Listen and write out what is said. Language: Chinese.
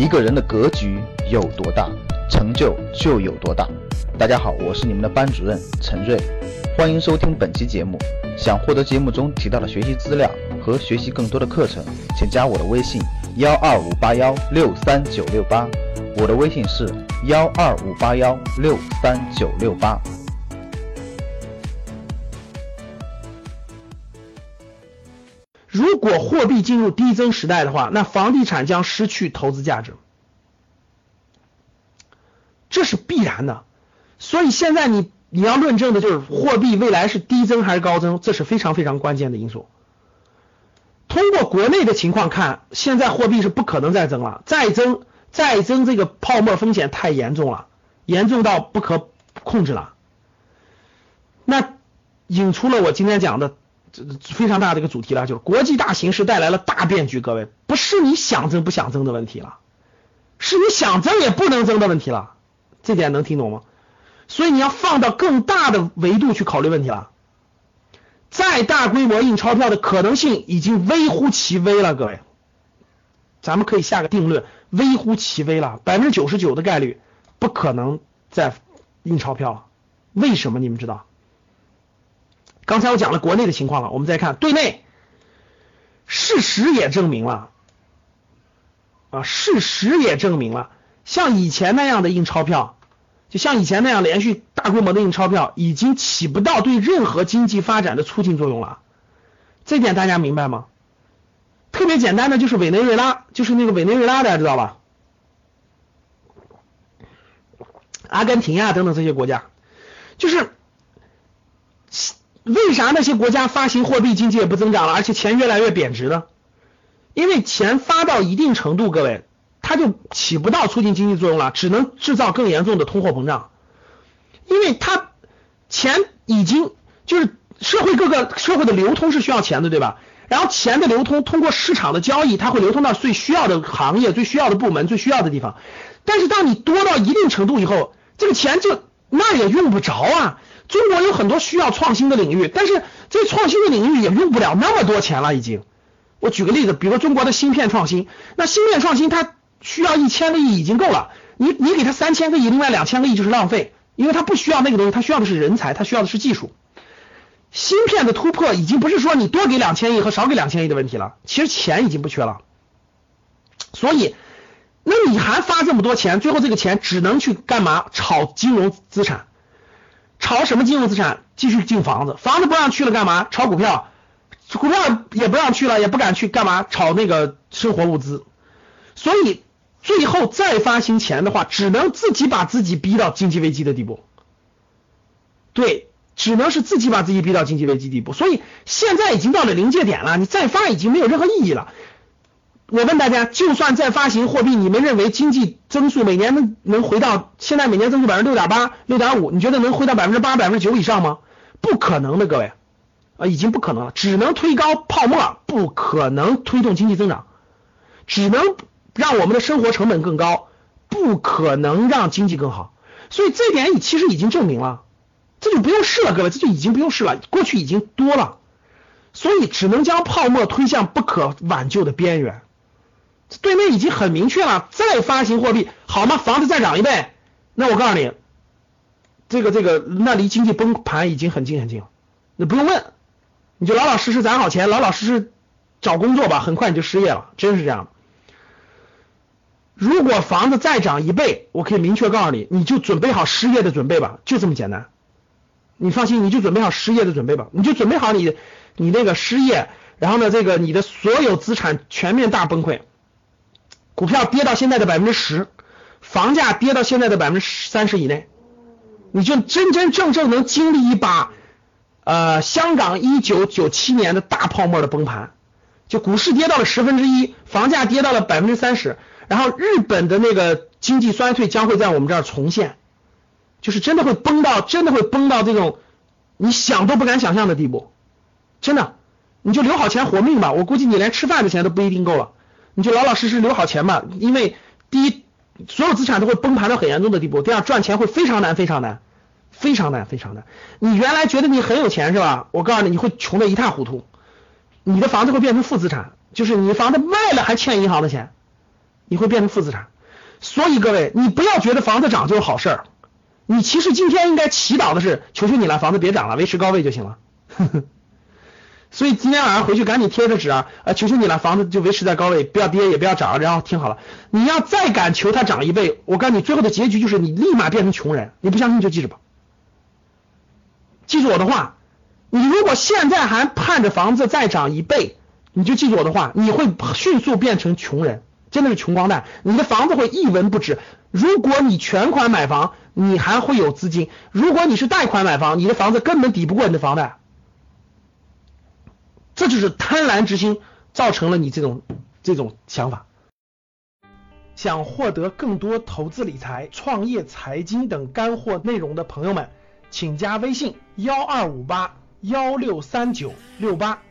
一个人的格局有多大，成就就有多大。大家好，我是你们的班主任陈瑞，欢迎收听本期节目。想获得节目中提到的学习资料和学习更多的课程，请加我的微信幺二五八幺六三九六八。我的微信是幺二五八幺六三九六八。如果货币进入低增时代的话，那房地产将失去投资价值，这是必然的。所以现在你你要论证的就是货币未来是低增还是高增，这是非常非常关键的因素。通过国内的情况看，现在货币是不可能再增了，再增再增这个泡沫风险太严重了，严重到不可控制了。那引出了我今天讲的。这非常大的一个主题了，就是国际大形势带来了大变局。各位，不是你想增不想增的问题了，是你想增也不能增的问题了。这点能听懂吗？所以你要放到更大的维度去考虑问题了。再大规模印钞票的可能性已经微乎其微了，各位，咱们可以下个定论，微乎其微了，百分之九十九的概率不可能再印钞票了。为什么？你们知道？刚才我讲了国内的情况了，我们再看对内，事实也证明了，啊，事实也证明了，像以前那样的印钞票，就像以前那样连续大规模的印钞票，已经起不到对任何经济发展的促进作用了。这点大家明白吗？特别简单的就是委内瑞拉，就是那个委内瑞拉，大家知道吧？阿根廷呀等等这些国家，就是。为啥那些国家发行货币经济也不增长了，而且钱越来越贬值呢？因为钱发到一定程度，各位，它就起不到促进经济作用了，只能制造更严重的通货膨胀。因为它钱已经就是社会各个社会的流通是需要钱的，对吧？然后钱的流通通过市场的交易，它会流通到最需要的行业、最需要的部门、最需要的地方。但是当你多到一定程度以后，这个钱就那也用不着啊。中国有很多需要创新的领域，但是这创新的领域也用不了那么多钱了。已经，我举个例子，比如中国的芯片创新，那芯片创新它需要一千个亿已经够了，你你给它三千个亿，另外两千个亿就是浪费，因为它不需要那个东西，它需要的是人才，它需要的是技术。芯片的突破已经不是说你多给两千亿和少给两千亿的问题了，其实钱已经不缺了。所以，那你还发这么多钱，最后这个钱只能去干嘛？炒金融资产。炒什么金融资产？继续进房子，房子不让去了干嘛？炒股票，股票也不让去了，也不敢去干嘛？炒那个生活物资。所以最后再发行钱的话，只能自己把自己逼到经济危机的地步。对，只能是自己把自己逼到经济危机地步。所以现在已经到了临界点了，你再发已经没有任何意义了。我问大家，就算再发行货币，你们认为经济增速每年能能回到现在每年增速百分之六点八、六点五？你觉得能回到百分之八、百分之九以上吗？不可能的，各位啊，已经不可能了，只能推高泡沫，不可能推动经济增长，只能让我们的生活成本更高，不可能让经济更好。所以这点已其实已经证明了，这就不用试了，各位，这就已经不用试了，过去已经多了，所以只能将泡沫推向不可挽救的边缘。对面已经很明确了，再发行货币好吗？房子再涨一倍，那我告诉你，这个这个那离经济崩盘已经很近很近了。你不用问，你就老老实实攒好钱，老老实实找工作吧，很快你就失业了，真是这样。如果房子再涨一倍，我可以明确告诉你，你就准备好失业的准备吧，就这么简单。你放心，你就准备好失业的准备吧，你就准备好你你那个失业，然后呢，这个你的所有资产全面大崩溃。股票跌到现在的百分之十，房价跌到现在的百分之三十以内，你就真真正正能经历一把呃香港一九九七年的大泡沫的崩盘，就股市跌到了十分之一，房价跌到了百分之三十，然后日本的那个经济衰退将会在我们这儿重现，就是真的会崩到真的会崩到这种你想都不敢想象的地步，真的，你就留好钱活命吧，我估计你连吃饭的钱都不一定够了。你就老老实实留好钱吧，因为第一，所有资产都会崩盘到很严重的地步；第二，赚钱会非常难，非常难，非常难，非常难。你原来觉得你很有钱是吧？我告诉你，你会穷的一塌糊涂，你的房子会变成负资产，就是你房子卖了还欠银行的钱，你会变成负资产。所以各位，你不要觉得房子涨就是好事儿，你其实今天应该祈祷的是，求求你了，房子别涨了，维持高位就行了。呵呵所以今天晚上回去赶紧贴个纸啊，呃，求求你了，房子就维持在高位，不要跌也不要涨，然后听好了，你要再敢求它涨一倍，我告诉你，最后的结局就是你立马变成穷人。你不相信就记着吧，记住我的话，你如果现在还盼着房子再涨一倍，你就记住我的话，你会迅速变成穷人，真的是穷光蛋，你的房子会一文不值。如果你全款买房，你还会有资金；如果你是贷款买房，你的房子根本抵不过你的房贷。这就是贪婪之心造成了你这种这种想法。想获得更多投资理财、创业、财经等干货内容的朋友们，请加微信幺二五八幺六三九六八。